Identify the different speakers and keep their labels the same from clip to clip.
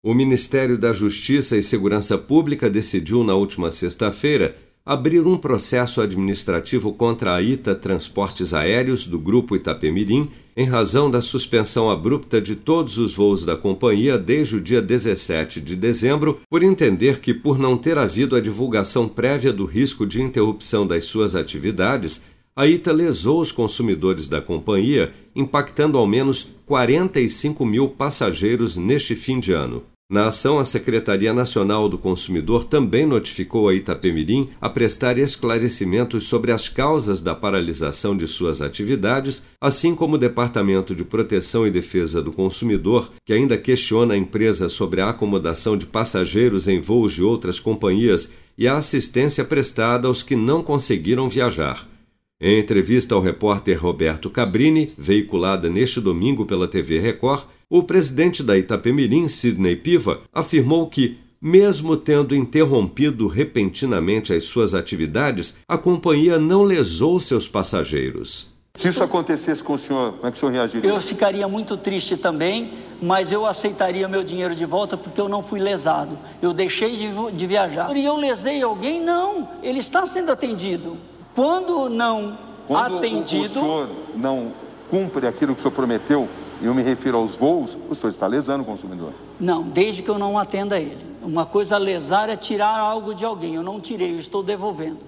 Speaker 1: O Ministério da Justiça e Segurança Pública decidiu na última sexta-feira abrir um processo administrativo contra a ITA Transportes Aéreos do Grupo Itapemirim em razão da suspensão abrupta de todos os voos da companhia desde o dia 17 de dezembro, por entender que, por não ter havido a divulgação prévia do risco de interrupção das suas atividades, a ITA lesou os consumidores da companhia, impactando ao menos 45 mil passageiros neste fim de ano. Na ação, a Secretaria Nacional do Consumidor também notificou a Itapemirim a prestar esclarecimentos sobre as causas da paralisação de suas atividades, assim como o Departamento de Proteção e Defesa do Consumidor, que ainda questiona a empresa sobre a acomodação de passageiros em voos de outras companhias e a assistência prestada aos que não conseguiram viajar. Em entrevista ao repórter Roberto Cabrini, veiculada neste domingo pela TV Record, o presidente da Itapemirim, Sidney Piva, afirmou que, mesmo tendo interrompido repentinamente as suas atividades, a companhia não lesou seus passageiros.
Speaker 2: Se isso acontecesse com o senhor, como é que o senhor reagiria?
Speaker 3: Eu ficaria muito triste também, mas eu aceitaria meu dinheiro de volta porque eu não fui lesado. Eu deixei de, de viajar. E eu lesei alguém? Não, ele está sendo atendido. Quando não
Speaker 2: Quando
Speaker 3: atendido.
Speaker 2: O, o senhor não cumpre aquilo que o senhor prometeu, e eu me refiro aos voos, o senhor está lesando o consumidor.
Speaker 3: Não, desde que eu não atenda ele. Uma coisa a lesar é tirar algo de alguém. Eu não tirei, eu estou devolvendo.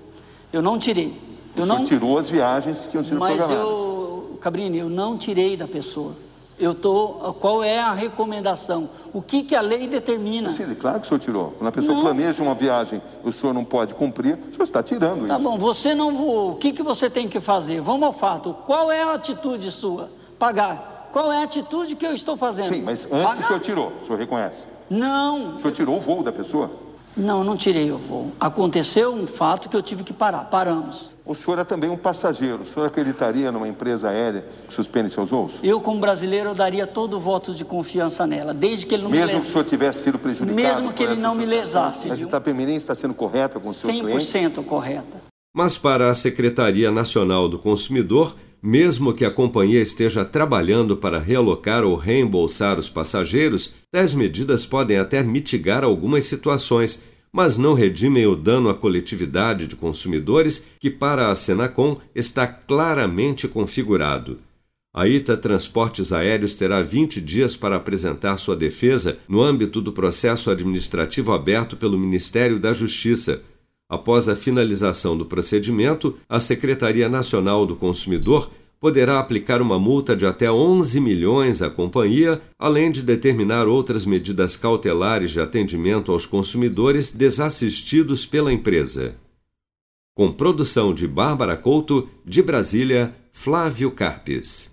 Speaker 3: Eu não tirei. Eu
Speaker 2: o
Speaker 3: não
Speaker 2: tirou as viagens que tinham sido
Speaker 3: Mas
Speaker 2: programadas.
Speaker 3: eu, Cabrini, eu não tirei da pessoa. Eu tô, qual é a recomendação? O que, que a lei determina?
Speaker 2: Sim, claro que o senhor tirou. Quando a pessoa
Speaker 3: Não.
Speaker 2: planeja uma viagem e o senhor não pode cumprir, o senhor está tirando
Speaker 3: Tá
Speaker 2: isso.
Speaker 3: bom, você não voou. O que, que você tem que fazer? Vamos ao fato. Qual é a atitude sua? Pagar. Qual é a atitude que eu estou fazendo?
Speaker 2: Sim, mas antes
Speaker 3: Pagar?
Speaker 2: o senhor tirou, o senhor reconhece.
Speaker 3: Não,
Speaker 2: O senhor tirou o voo da pessoa.
Speaker 3: Não, não tirei o voo. Aconteceu um fato que eu tive que parar. Paramos.
Speaker 2: O senhor é também um passageiro. O senhor acreditaria numa empresa aérea que suspende seus voos?
Speaker 3: Eu, como brasileiro, eu daria todo o voto de confiança nela, desde que ele não
Speaker 2: Mesmo
Speaker 3: me
Speaker 2: que o
Speaker 3: lesasse.
Speaker 2: senhor tivesse sido prejudicado?
Speaker 3: Mesmo que ele não me lesasse, viu?
Speaker 2: Itapemirim está sendo correta com os seus clientes?
Speaker 3: 100% correta.
Speaker 1: Mas para a Secretaria Nacional do Consumidor, mesmo que a companhia esteja trabalhando para realocar ou reembolsar os passageiros, tais medidas podem até mitigar algumas situações, mas não redimem o dano à coletividade de consumidores que, para a Senacom, está claramente configurado. A ITA Transportes Aéreos terá 20 dias para apresentar sua defesa no âmbito do processo administrativo aberto pelo Ministério da Justiça. Após a finalização do procedimento, a Secretaria Nacional do Consumidor poderá aplicar uma multa de até 11 milhões à companhia, além de determinar outras medidas cautelares de atendimento aos consumidores desassistidos pela empresa. Com produção de Bárbara Couto, de Brasília, Flávio Carpes.